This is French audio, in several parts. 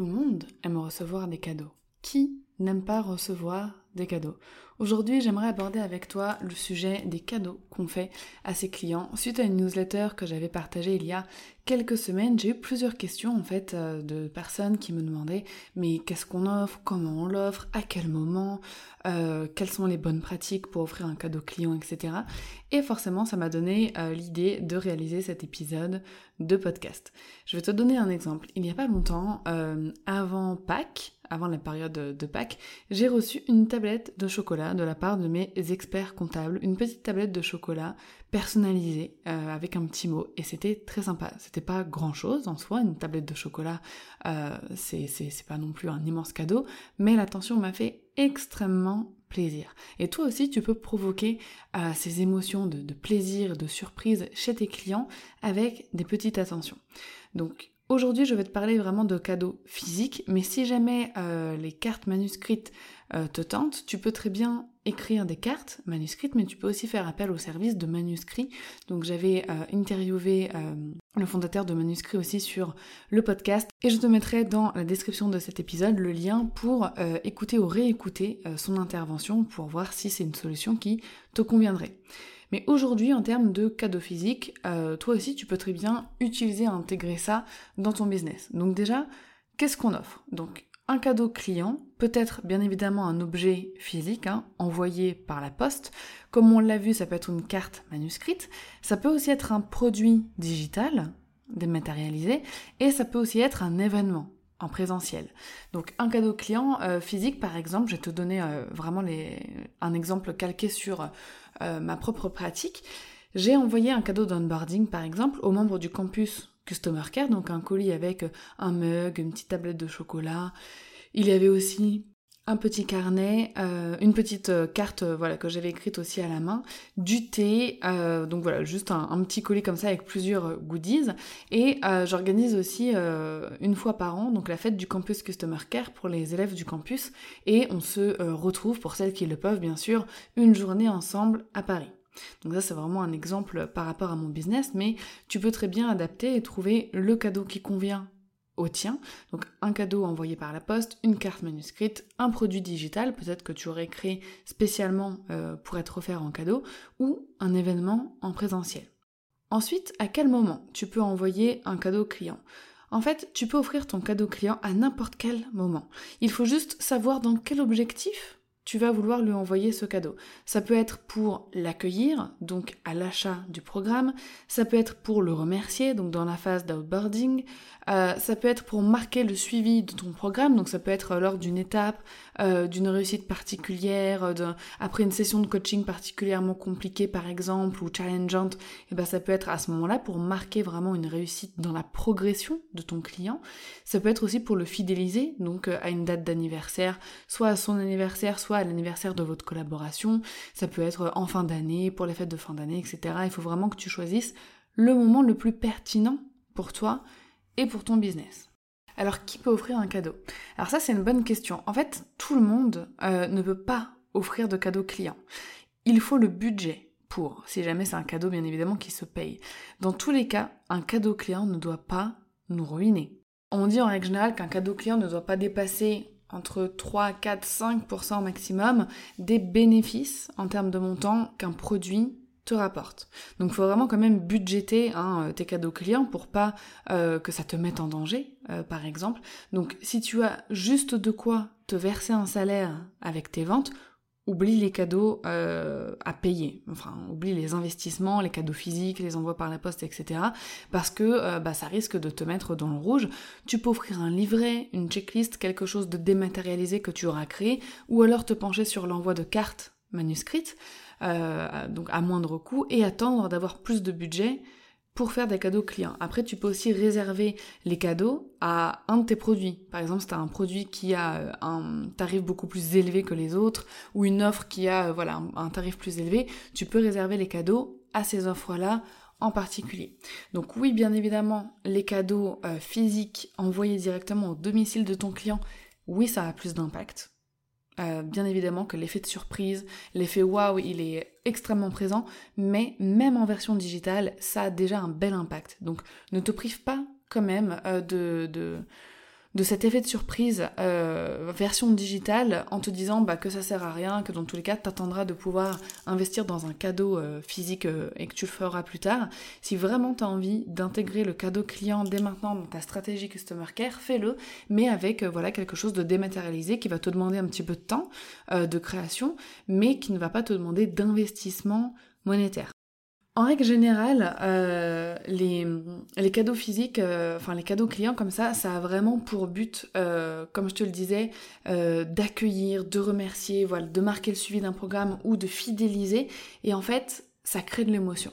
Tout le monde aime recevoir des cadeaux. Qui n'aime pas recevoir des cadeaux Aujourd'hui, j'aimerais aborder avec toi le sujet des cadeaux qu'on fait à ses clients. Suite à une newsletter que j'avais partagée il y a quelques semaines, j'ai eu plusieurs questions en fait euh, de personnes qui me demandaient mais qu'est-ce qu'on offre, comment on l'offre, à quel moment, euh, quelles sont les bonnes pratiques pour offrir un cadeau client, etc. Et forcément, ça m'a donné euh, l'idée de réaliser cet épisode de podcast. Je vais te donner un exemple. Il n'y a pas longtemps, avant Pâques, avant la période de Pâques, j'ai reçu une tablette de chocolat de la part de mes experts comptables, une petite tablette de chocolat personnalisée euh, avec un petit mot et c'était très sympa. C'était pas grand chose en soi, une tablette de chocolat, euh, c'est pas non plus un immense cadeau, mais l'attention m'a fait extrêmement plaisir. Et toi aussi, tu peux provoquer euh, ces émotions de, de plaisir, de surprise chez tes clients avec des petites attentions. Donc Aujourd'hui, je vais te parler vraiment de cadeaux physiques, mais si jamais euh, les cartes manuscrites euh, te tentent, tu peux très bien écrire des cartes manuscrites, mais tu peux aussi faire appel au service de manuscrits. Donc j'avais euh, interviewé le fondateur de manuscrits aussi sur le podcast, et je te mettrai dans la description de cet épisode le lien pour écouter ou réécouter son intervention pour voir si c'est une solution qui te conviendrait. Mais aujourd'hui, en termes de cadeaux physiques, euh, toi aussi, tu peux très bien utiliser, intégrer ça dans ton business. Donc déjà, qu'est-ce qu'on offre? Donc un cadeau client, peut-être bien évidemment un objet physique, hein, envoyé par la poste. Comme on l'a vu, ça peut être une carte manuscrite, ça peut aussi être un produit digital, dématérialisé, et ça peut aussi être un événement en présentiel. Donc un cadeau client euh, physique par exemple, je vais te donner euh, vraiment les, un exemple calqué sur euh, ma propre pratique, j'ai envoyé un cadeau d'onboarding par exemple aux membres du campus Customer Care, donc un colis avec un mug, une petite tablette de chocolat. Il y avait aussi un petit carnet, euh, une petite euh, carte voilà que j'avais écrite aussi à la main, du thé, donc voilà juste un, petit colis comme ça avec plusieurs goodies et j'organise aussi une fois par an donc la fête du campus Customer Care pour les élèves du campus et on se retrouve pour celles qui le peuvent bien sûr une journée ensemble à Paris. Donc ça c'est vraiment un exemple par rapport à mon business mais tu peux très bien adapter et trouver le cadeau qui convient au tien. Donc un cadeau envoyé par la poste, une carte manuscrite, un produit digital, peut-être que tu aurais créé spécialement euh, pour être offert en cadeau, ou un événement en présentiel. Ensuite, à quel moment tu peux envoyer un cadeau client? En fait, tu peux offrir ton cadeau client à n'importe quel moment. Il faut juste savoir dans quel objectif tu vas vouloir lui envoyer ce cadeau. Ça peut être pour l'accueillir, donc à l'achat du programme, ça peut être pour le remercier, donc dans la phase d'outboarding, euh, ça peut être pour marquer le suivi de ton programme, donc ça peut être lors d'une étape, euh, d'une réussite particulière, euh, après une session de coaching particulièrement compliquée par exemple, ou challengeante, et ben ça peut être à ce moment-là pour marquer vraiment une réussite dans la progression de ton client. Ça peut être aussi pour le fidéliser, donc à une date d'anniversaire, soit à son anniversaire, soit l'anniversaire de votre collaboration, ça peut être en fin d'année, pour les fêtes de fin d'année, etc. Il faut vraiment que tu choisisses le moment le plus pertinent pour toi et pour ton business. Alors qui peut offrir un cadeau? Alors ça c'est une bonne question. En fait, tout le monde euh, ne peut pas offrir de cadeau client. Il faut le budget pour, si jamais c'est un cadeau bien évidemment qui se paye. Dans tous les cas, un cadeau client ne doit pas nous ruiner. On dit en règle générale qu'un cadeau client ne doit pas dépasser entre 3, 4, 5% maximum des bénéfices en termes de montant qu'un produit te rapporte. Donc il faut vraiment quand même budgéter hein, euh, tes cadeaux clients pour pas euh, que ça te mette en danger, euh, par exemple. Donc si tu as juste de quoi te verser un salaire avec tes ventes, oublie les cadeaux euh, à payer, enfin oublie les investissements, les cadeaux physiques, les envois par la poste, etc. Parce que euh, bah, ça risque de te mettre dans le rouge. Tu peux offrir un livret, une checklist, quelque chose de dématérialisé que tu auras créé, ou alors te pencher sur l'envoi de cartes manuscrites, euh, donc à moindre coût, et attendre d'avoir plus de budget pour faire des cadeaux clients. Après, tu peux aussi réserver les cadeaux à un de tes produits. Par exemple, si tu as un produit qui a euh, un tarif beaucoup plus élevé que les autres ou une offre qui a euh, voilà, un tarif plus élevé, tu peux réserver les cadeaux à ces offres-là en particulier. Donc oui, bien évidemment, les cadeaux euh, physiques envoyés directement au domicile de ton client, oui, ça a plus d'impact. Euh, bien évidemment que l'effet de surprise, l'effet waouh, il est extrêmement présent, mais même en version digitale, ça a déjà un bel impact. Donc ne te prive pas quand même euh, de, de, de cet effet de surprise euh, version digitale en te disant bah, que ça sert à rien, que dans tous les cas t'attendras de pouvoir investir dans un cadeau euh, physique euh, et que tu le feras plus tard. Si vraiment tu as envie d'intégrer le cadeau client dès maintenant dans ta stratégie Customer Care, fais-le, mais avec voilà quelque chose de dématérialisé qui va te demander un petit peu de temps de création, mais qui ne va pas te demander d'investissement monétaire. En règle générale, euh, les, cadeaux physiques, euh, enfin les cadeaux clients comme ça, ça a vraiment pour but, euh, comme je te le disais, d'accueillir, de remercier, voilà, de marquer le suivi d'un programme ou de fidéliser. Et en fait, ça crée de l'émotion.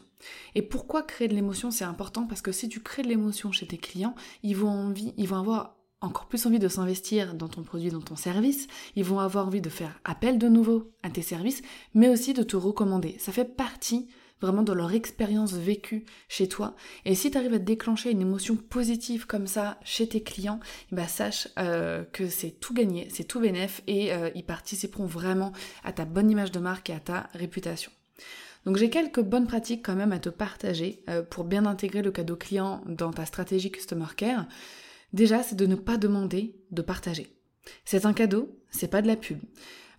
Et pourquoi créer de l'émotion C'est important parce que si tu crées de l'émotion chez tes clients, ils vont, envie, ils vont avoir encore plus envie de s'investir dans ton produit, dans ton service, ils vont avoir envie de faire appel de nouveau à tes services, mais aussi de te recommander. Ça fait partie vraiment de leur expérience vécue chez toi. Et si tu arrives à déclencher une émotion positive comme ça chez tes clients, bah sache euh, que c'est tout gagné, c'est tout bénéf et euh, ils participeront vraiment à ta bonne image de marque et à ta réputation. Donc j'ai quelques bonnes pratiques quand même à te partager euh, pour bien intégrer le cadeau client dans ta stratégie Customer Care. Déjà, c'est de ne pas demander de partager. C'est un cadeau, c'est pas de la pub.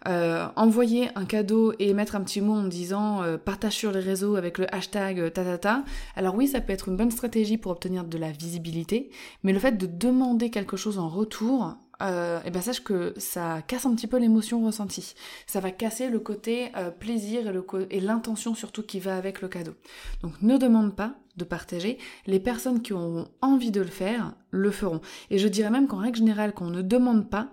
Euh, envoyer un cadeau et mettre un petit mot en disant euh, partage sur les réseaux avec le hashtag euh, tatata. Alors oui, ça peut être une bonne stratégie pour obtenir de la visibilité, mais le fait de demander quelque chose en retour, euh, et ben sache que ça casse un petit peu l'émotion ressentie. Ça va casser le côté euh, plaisir et l'intention surtout qui va avec le cadeau. Donc ne demande pas de partager. Les personnes qui auront envie de le faire le feront. Et je dirais même qu'en règle générale, qu'on ne demande pas,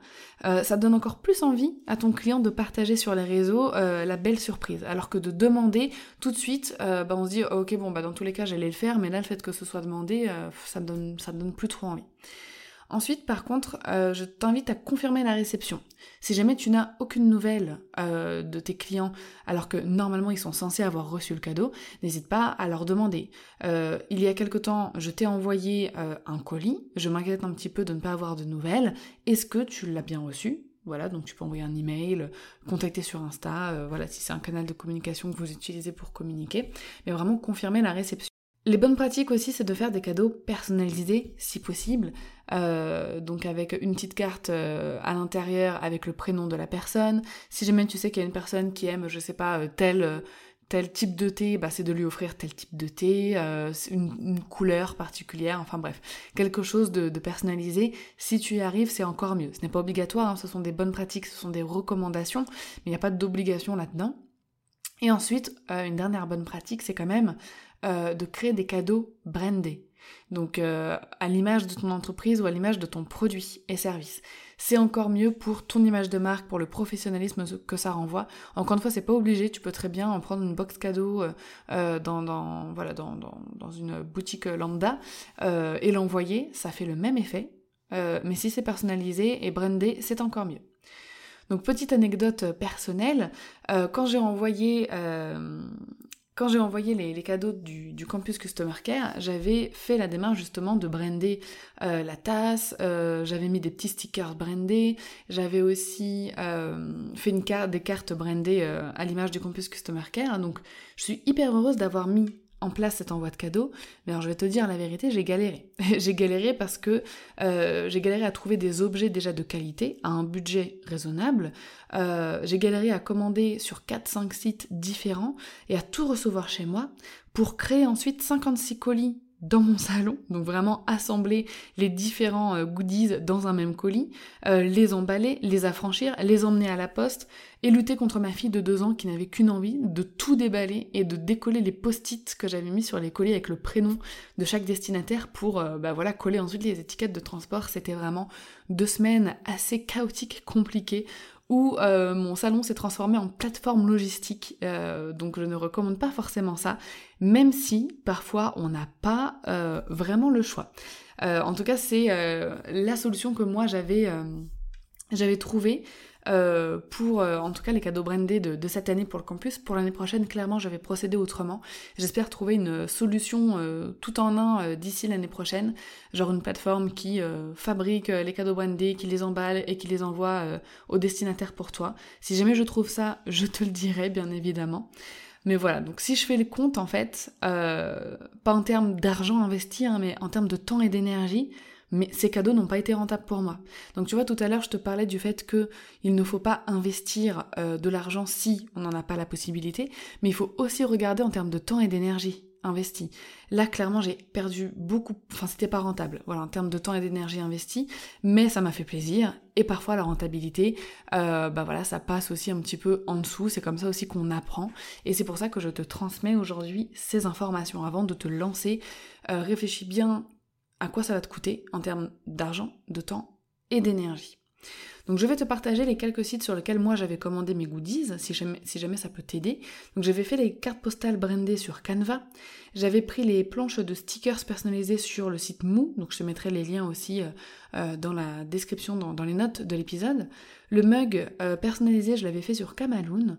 euh, ça donne encore plus envie à ton client de partager sur les réseaux la belle surprise. Alors que de demander tout de suite, bah, on se dit ok bon bah dans tous les cas j'allais le faire, mais là le fait que ce soit demandé, ça me donne ça donne plus trop envie. Ensuite, par contre, euh, je t'invite à confirmer la réception. Si jamais tu n'as aucune nouvelle euh, de tes clients, alors que normalement ils sont censés avoir reçu le cadeau, n'hésite pas à leur demander. Euh, il y a quelque temps, je t'ai envoyé un colis, je m'inquiète un petit peu de ne pas avoir de nouvelles. Est-ce que tu l'as bien reçu? Voilà, donc tu peux envoyer un email, contacter sur Insta, voilà, si c'est un canal de communication que vous utilisez pour communiquer, mais vraiment confirmer la réception. Les bonnes pratiques aussi, c'est de faire des cadeaux personnalisés si possible. Euh, donc avec une petite carte euh, à l'intérieur avec le prénom de la personne. Si jamais tu sais qu'il y a une personne qui aime, je sais pas, euh, tel tel type de thé, bah c'est de lui offrir tel type de thé, une, couleur particulière, enfin bref, quelque chose de, personnalisé. Si tu y arrives, c'est encore mieux. Ce n'est pas obligatoire, hein, ce sont des bonnes pratiques, ce sont des recommandations, mais il n'y a pas d'obligation là-dedans. Et ensuite, une dernière bonne pratique, c'est quand même euh, de créer des cadeaux brandés. Donc euh, à l'image de ton entreprise ou à l'image de ton produit et service. C'est encore mieux pour ton image de marque, pour le professionnalisme que ça renvoie. Encore une fois, c'est pas obligé, tu peux très bien en prendre une box cadeau euh, dans, une boutique lambda et l'envoyer, ça fait le même effet. mais si c'est personnalisé et brandé, c'est encore mieux. Donc petite anecdote personnelle, quand j'ai envoyé quand j'ai envoyé les, cadeaux du, campus Customer Care, j'avais fait la démarche justement de brander euh, la tasse, euh, j'avais mis des petits stickers brandés, j'avais aussi euh, fait une carte, des cartes brandées à l'image du campus Customer Care. Donc je suis hyper heureuse d'avoir mis en place cet envoi de cadeaux. Mais alors je vais te dire la vérité, j'ai galéré. j'ai galéré parce que euh, j'ai galéré à trouver des objets déjà de qualité à un budget raisonnable. Euh, j'ai galéré à commander sur 4-5 sites différents et à tout recevoir chez moi pour créer ensuite 56 colis dans mon salon, donc vraiment assembler les différents euh, goodies dans un même colis, euh, les emballer, les affranchir, les emmener à la poste et lutter contre ma fille de deux ans qui n'avait qu'une envie de tout déballer et de décoller les post-it que j'avais mis sur les colis avec le prénom de chaque destinataire pour euh, bah voilà coller ensuite les étiquettes de transport. C'était vraiment deux semaines assez chaotiques, compliquées où mon salon s'est transformé en plateforme logistique, donc je ne recommande pas forcément ça, même si parfois on n'a pas vraiment le choix. en tout cas, c'est la solution que moi j'avais j'avais trouvé euh, pour euh, en tout cas les cadeaux brandés de, cette année pour le campus. Pour l'année prochaine, clairement, je vais procéder autrement. J'espère trouver une solution euh, tout en un d'ici l'année prochaine, genre une plateforme qui fabrique les cadeaux brandés, qui les emballe et qui les envoie au destinataire pour toi. Si jamais je trouve ça, je te le dirai bien évidemment. Mais voilà, donc si je fais le compte en fait, pas en termes d'argent investi, hein, mais en termes de temps et d'énergie, mais ces cadeaux n'ont pas été rentables pour moi. Donc tu vois, tout à l'heure, je te parlais du fait que il ne faut pas investir euh, de l'argent si on n'en a pas la possibilité, mais il faut aussi regarder en termes de temps et d'énergie investi. Là, clairement, j'ai perdu beaucoup, enfin, c'était pas rentable, voilà, en termes de temps et d'énergie investi, mais ça m'a fait plaisir, et parfois la rentabilité, euh, bah voilà, ça passe aussi un petit peu en dessous, c'est comme ça aussi qu'on apprend, et c'est pour ça que je te transmets aujourd'hui ces informations. Avant de te lancer, euh, réfléchis bien à quoi ça va te coûter en termes d'argent, de temps et d'énergie. Donc je vais te partager les quelques sites sur lesquels moi j'avais commandé mes goodies, si jamais, ça peut t'aider. Donc j'avais fait les cartes postales brandées sur Canva, j'avais pris les planches de stickers personnalisées sur le site Mou, donc je te mettrai les liens aussi euh, euh, dans la description, dans, les notes de l'épisode. Le mug euh, personnalisé, je l'avais fait sur Kamaloon.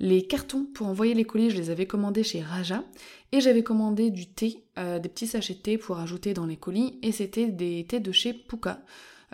Les cartons pour envoyer les colis, je les avais commandés chez Raja. Et j'avais commandé du thé, euh, des petits sachets de thé pour ajouter dans les colis. Et c'était des thés de chez Puka.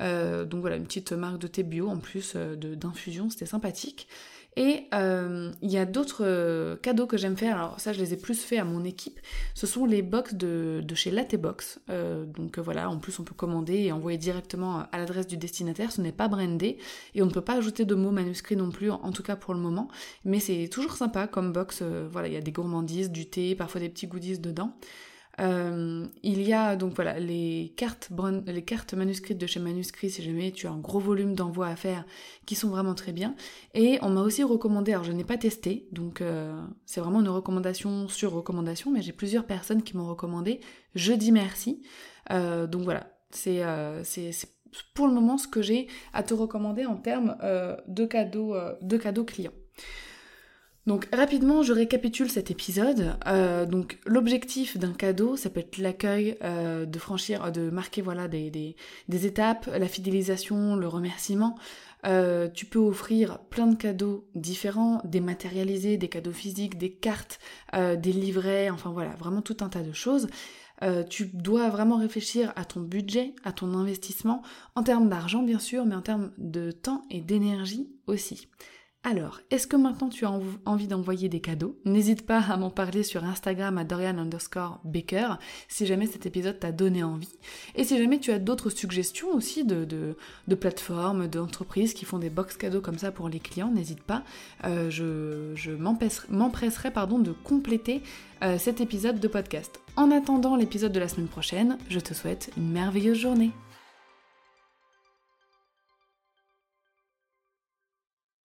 Euh, donc voilà, une petite marque de thé bio en plus euh, d'infusion, c'était sympathique. Et euh, il y a d'autres euh, cadeaux que j'aime faire, alors ça je les ai plus fait à mon équipe, ce sont les box de, de chez Latebox. Euh, donc voilà, en plus on peut commander et envoyer directement à l'adresse du destinataire, ce n'est pas brandé. Et on ne peut pas ajouter de mots manuscrits non plus, en tout cas pour le moment, mais c'est toujours sympa comme box, voilà, il y a des gourmandises, du thé, parfois des petits goodies dedans. Euh, il y a donc voilà les cartes, manuscrites de chez Manuscrit si jamais tu as un gros volume d'envoi à faire qui sont vraiment très bien. Et on m'a aussi recommandé, alors je n'ai pas testé, donc euh, c'est vraiment une recommandation sur recommandation, mais j'ai plusieurs personnes qui m'ont recommandé. Je dis merci. Euh, donc voilà, c'est pour le moment ce que j'ai à te recommander en termes de cadeaux, de cadeaux clients. Donc rapidement, je récapitule cet épisode. Euh, donc l'objectif d'un cadeau, ça peut être l'accueil, euh, de franchir, de marquer voilà des, des, étapes, la fidélisation, le remerciement. Euh, tu peux offrir plein de cadeaux différents, dématérialisés, des cadeaux physiques, des cartes, des livrets, enfin voilà, vraiment tout un tas de choses. tu dois vraiment réfléchir à ton budget, à ton investissement, en termes d'argent bien sûr, mais en termes de temps et d'énergie aussi. Alors, est-ce que maintenant tu as envie d'envoyer des cadeaux? N'hésite pas à m'en parler sur Instagram à Dorian underscore Baker si jamais cet épisode t'a donné envie. Et si jamais tu as d'autres suggestions aussi de, plateformes, d'entreprises qui font des box cadeaux comme ça pour les clients, n'hésite pas. Euh, je, m'empresserai de compléter euh, cet épisode de podcast. En attendant l'épisode de la semaine prochaine, je te souhaite une merveilleuse journée.